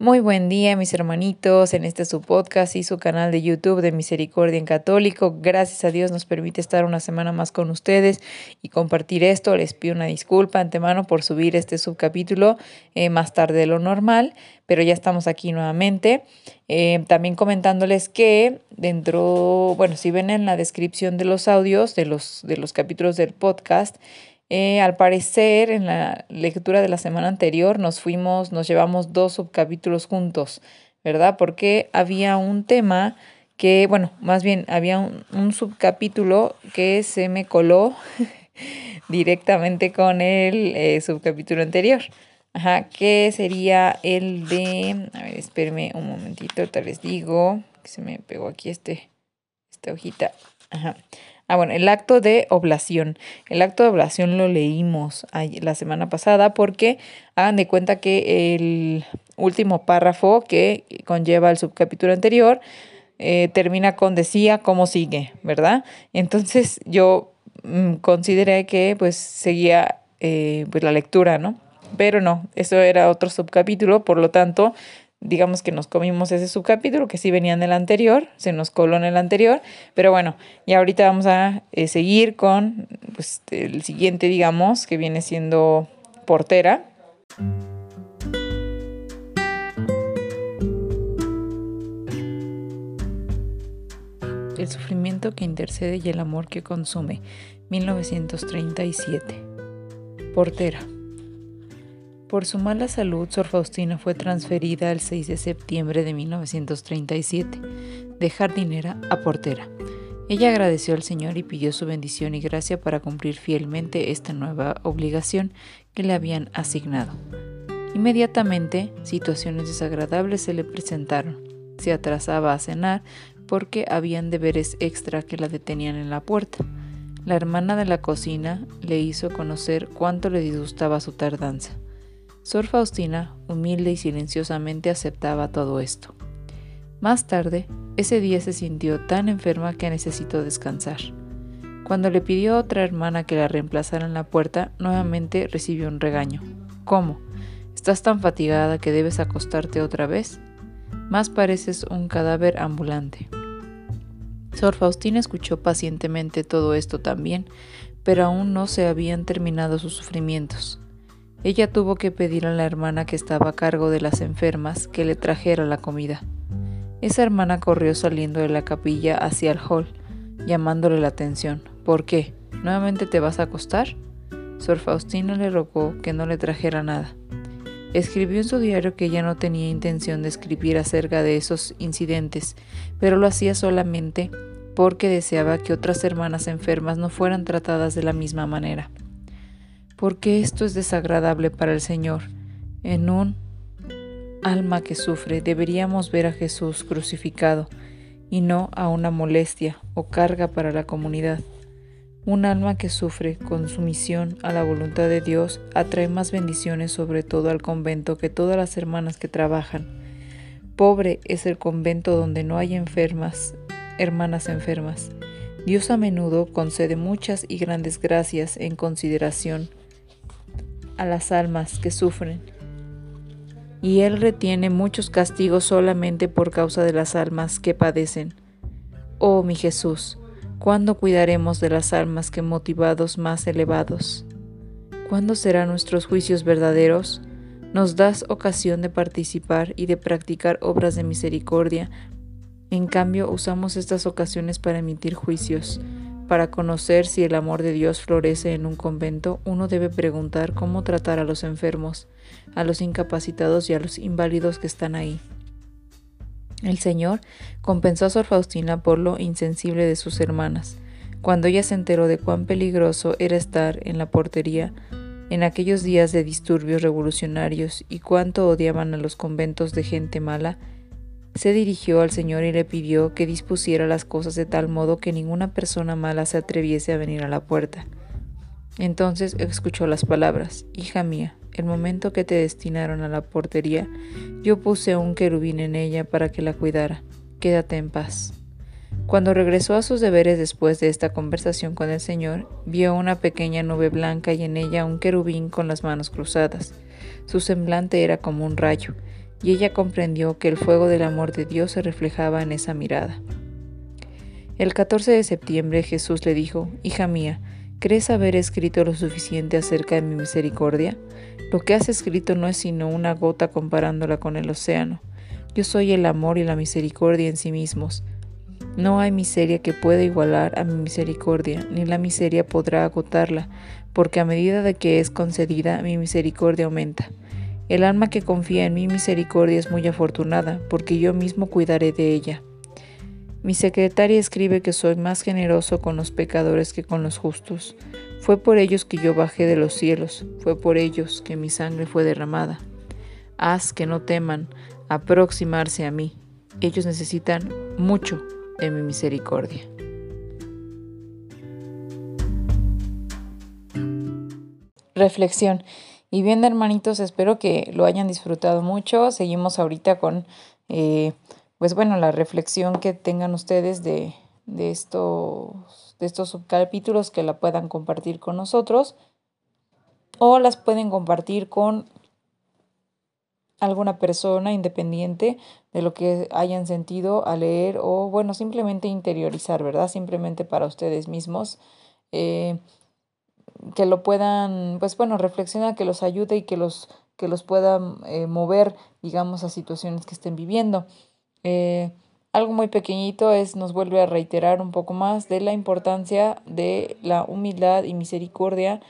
Muy buen día mis hermanitos en este su podcast y su canal de YouTube de Misericordia en Católico. Gracias a Dios nos permite estar una semana más con ustedes y compartir esto. Les pido una disculpa antemano por subir este subcapítulo eh, más tarde de lo normal, pero ya estamos aquí nuevamente. Eh, también comentándoles que dentro, bueno, si ven en la descripción de los audios de los, de los capítulos del podcast, eh, al parecer, en la lectura de la semana anterior nos fuimos, nos llevamos dos subcapítulos juntos, ¿verdad? Porque había un tema que, bueno, más bien había un, subcapítulo que se me coló directamente con el eh, subcapítulo anterior. Ajá, que sería el de, a ver, espérenme un momentito, tal les digo, que se me pegó aquí este, esta hojita. Ajá. Ah, bueno, el acto de oblación. El acto de oblación lo leímos la semana pasada porque hagan de cuenta que el último párrafo que conlleva el subcapítulo anterior eh, termina con decía cómo sigue, ¿verdad? Entonces yo mm, consideré que pues seguía eh, pues la lectura, ¿no? Pero no, eso era otro subcapítulo, por lo tanto digamos que nos comimos ese subcapítulo que sí venía en el anterior, se nos coló en el anterior, pero bueno, y ahorita vamos a eh, seguir con pues, el siguiente, digamos, que viene siendo portera. El sufrimiento que intercede y el amor que consume, 1937. Portera. Por su mala salud, Sor Faustina fue transferida el 6 de septiembre de 1937 de jardinera a portera. Ella agradeció al Señor y pidió su bendición y gracia para cumplir fielmente esta nueva obligación que le habían asignado. Inmediatamente, situaciones desagradables se le presentaron. Se atrasaba a cenar porque habían deberes extra que la detenían en la puerta. La hermana de la cocina le hizo conocer cuánto le disgustaba su tardanza. Sor Faustina, humilde y silenciosamente, aceptaba todo esto. Más tarde, ese día se sintió tan enferma que necesitó descansar. Cuando le pidió a otra hermana que la reemplazara en la puerta, nuevamente recibió un regaño. ¿Cómo? ¿Estás tan fatigada que debes acostarte otra vez? Más pareces un cadáver ambulante. Sor Faustina escuchó pacientemente todo esto también, pero aún no se habían terminado sus sufrimientos. Ella tuvo que pedir a la hermana que estaba a cargo de las enfermas que le trajera la comida. Esa hermana corrió saliendo de la capilla hacia el hall, llamándole la atención. ¿Por qué? ¿Nuevamente te vas a acostar? Sor Faustina le rogó que no le trajera nada. Escribió en su diario que ella no tenía intención de escribir acerca de esos incidentes, pero lo hacía solamente porque deseaba que otras hermanas enfermas no fueran tratadas de la misma manera porque esto es desagradable para el Señor. En un alma que sufre deberíamos ver a Jesús crucificado y no a una molestia o carga para la comunidad. Un alma que sufre con sumisión a la voluntad de Dios atrae más bendiciones sobre todo al convento que todas las hermanas que trabajan. Pobre es el convento donde no hay enfermas, hermanas enfermas. Dios a menudo concede muchas y grandes gracias en consideración a las almas que sufren, y Él retiene muchos castigos solamente por causa de las almas que padecen. Oh mi Jesús, ¿cuándo cuidaremos de las almas que motivados más elevados? ¿Cuándo serán nuestros juicios verdaderos? Nos das ocasión de participar y de practicar obras de misericordia. En cambio, usamos estas ocasiones para emitir juicios para conocer si el amor de Dios florece en un convento, uno debe preguntar cómo tratar a los enfermos, a los incapacitados y a los inválidos que están ahí. El Señor compensó a Sor Faustina por lo insensible de sus hermanas. Cuando ella se enteró de cuán peligroso era estar en la portería, en aquellos días de disturbios revolucionarios y cuánto odiaban a los conventos de gente mala, se dirigió al Señor y le pidió que dispusiera las cosas de tal modo que ninguna persona mala se atreviese a venir a la puerta. Entonces escuchó las palabras, Hija mía, el momento que te destinaron a la portería, yo puse un querubín en ella para que la cuidara. Quédate en paz. Cuando regresó a sus deberes después de esta conversación con el Señor, vio una pequeña nube blanca y en ella un querubín con las manos cruzadas. Su semblante era como un rayo, y ella comprendió que el fuego del amor de Dios se reflejaba en esa mirada. El 14 de septiembre Jesús le dijo, Hija mía, ¿crees haber escrito lo suficiente acerca de mi misericordia? Lo que has escrito no es sino una gota comparándola con el océano. Yo soy el amor y la misericordia en sí mismos. No hay miseria que pueda igualar a mi misericordia, ni la miseria podrá agotarla, porque a medida de que es concedida, mi misericordia aumenta. El alma que confía en mi misericordia es muy afortunada, porque yo mismo cuidaré de ella. Mi secretaria escribe que soy más generoso con los pecadores que con los justos. Fue por ellos que yo bajé de los cielos, fue por ellos que mi sangre fue derramada. Haz que no teman aproximarse a mí. Ellos necesitan mucho de mi misericordia. Reflexión. Y bien, hermanitos, espero que lo hayan disfrutado mucho. Seguimos ahorita con, eh, pues bueno, la reflexión que tengan ustedes de, de, estos, de estos subcapítulos que la puedan compartir con nosotros o las pueden compartir con alguna persona independiente de lo que hayan sentido al leer o bueno, simplemente interiorizar, ¿verdad? Simplemente para ustedes mismos. Eh, que lo puedan, pues bueno, reflexionar, que los ayude y que los, que los puedan eh, mover, digamos, a situaciones que estén viviendo. Eh, algo muy pequeñito es, nos vuelve a reiterar un poco más de la importancia de la humildad y misericordia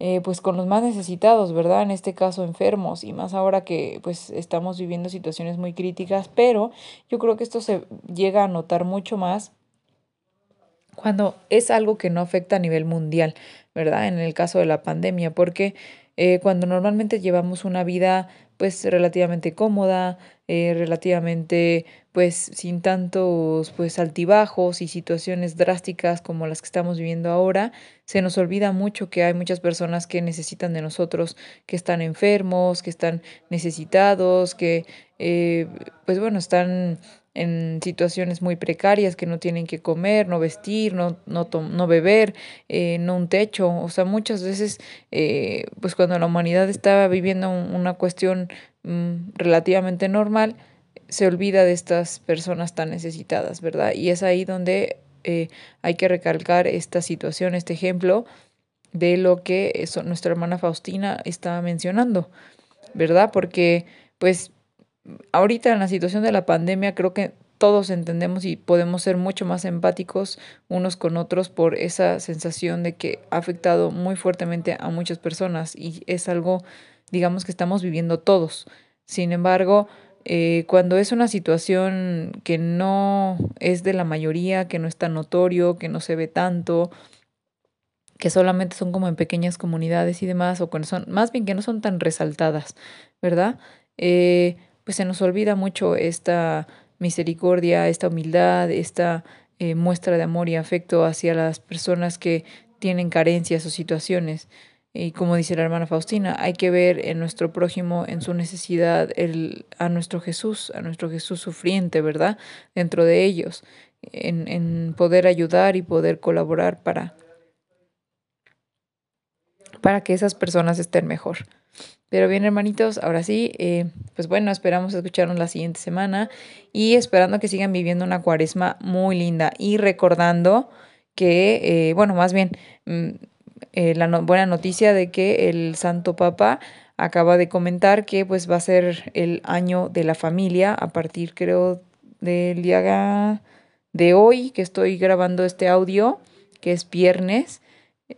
eh, pues con los más necesitados, ¿verdad? En este caso enfermos y más ahora que pues estamos viviendo situaciones muy críticas, pero yo creo que esto se llega a notar mucho más cuando es algo que no afecta a nivel mundial, ¿verdad? En el caso de la pandemia, porque eh, cuando normalmente llevamos una vida pues relativamente cómoda, eh, relativamente pues sin tantos pues altibajos y situaciones drásticas como las que estamos viviendo ahora, se nos olvida mucho que hay muchas personas que necesitan de nosotros, que están enfermos, que están necesitados, que eh, pues bueno, están en situaciones muy precarias que no tienen que comer, no vestir, no, no, no beber, eh, no un techo. O sea, muchas veces, eh, pues cuando la humanidad estaba viviendo una cuestión mm, relativamente normal, se olvida de estas personas tan necesitadas, ¿verdad? Y es ahí donde eh, hay que recalcar esta situación, este ejemplo de lo que eso, nuestra hermana Faustina estaba mencionando, ¿verdad? Porque, pues, ahorita en la situación de la pandemia creo que todos entendemos y podemos ser mucho más empáticos unos con otros por esa sensación de que ha afectado muy fuertemente a muchas personas y es algo, digamos, que estamos viviendo todos. Sin embargo, eh, cuando es una situación que no es de la mayoría, que no es tan notorio, que no se ve tanto, que solamente son como en pequeñas comunidades y demás, o que son, más bien que no son tan resaltadas, ¿verdad? Eh, pues se nos olvida mucho esta misericordia, esta humildad, esta eh, muestra de amor y afecto hacia las personas que tienen carencias o situaciones. Y como dice la hermana Faustina, hay que ver en nuestro prójimo, en su necesidad, el, a nuestro Jesús, a nuestro Jesús sufriente, ¿verdad? Dentro de ellos, en, en poder ayudar y poder colaborar para, para que esas personas estén mejor. Pero bien, hermanitos, ahora sí, eh, pues bueno, esperamos escucharnos la siguiente semana y esperando que sigan viviendo una cuaresma muy linda y recordando que, eh, bueno, más bien, mm, eh, la buena noticia de que el Santo Papa acaba de comentar que pues va a ser el año de la familia a partir, creo, del día de hoy que estoy grabando este audio, que es viernes,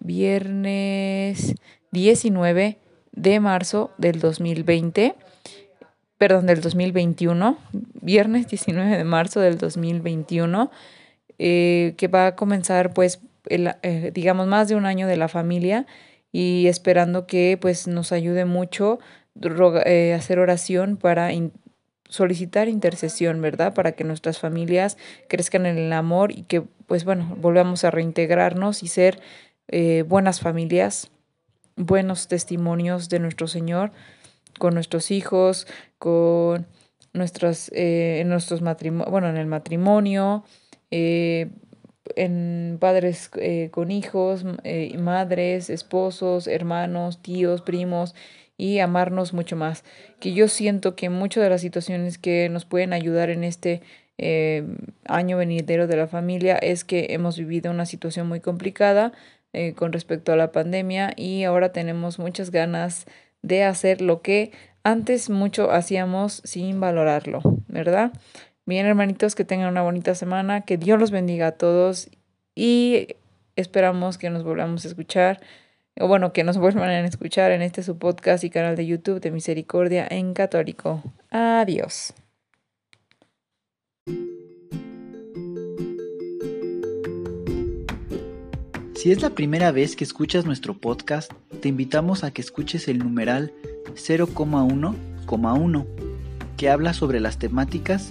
viernes 19 de marzo del 2020, perdón, del 2021, viernes 19 de marzo del 2021, eh, que va a comenzar pues, el, eh, digamos, más de un año de la familia y esperando que pues nos ayude mucho eh, hacer oración para solicitar intercesión, ¿verdad? Para que nuestras familias crezcan en el amor y que pues bueno, volvamos a reintegrarnos y ser eh, buenas familias, buenos testimonios de nuestro Señor con nuestros hijos, con nuestras, eh, nuestros matrimonios, bueno, en el matrimonio, eh, en padres eh, con hijos, madres, esposos, hermanos, tíos, primos y amarnos mucho más. Que yo siento que muchas de las situaciones que nos pueden ayudar en este año venidero de la familia es que hemos vivido una situación muy complicada con respecto a la pandemia y ahora tenemos muchas ganas de hacer lo que antes mucho hacíamos sin valorarlo, ¿verdad? Bien, hermanitos, que tengan una bonita semana, que Dios los bendiga a todos y esperamos que nos volvamos a escuchar, o bueno, que nos vuelvan a escuchar en este su podcast y canal de YouTube de Misericordia en Católico. Adiós. Si es la primera vez que escuchas nuestro podcast, te invitamos a que escuches el numeral 0,1,1, que habla sobre las temáticas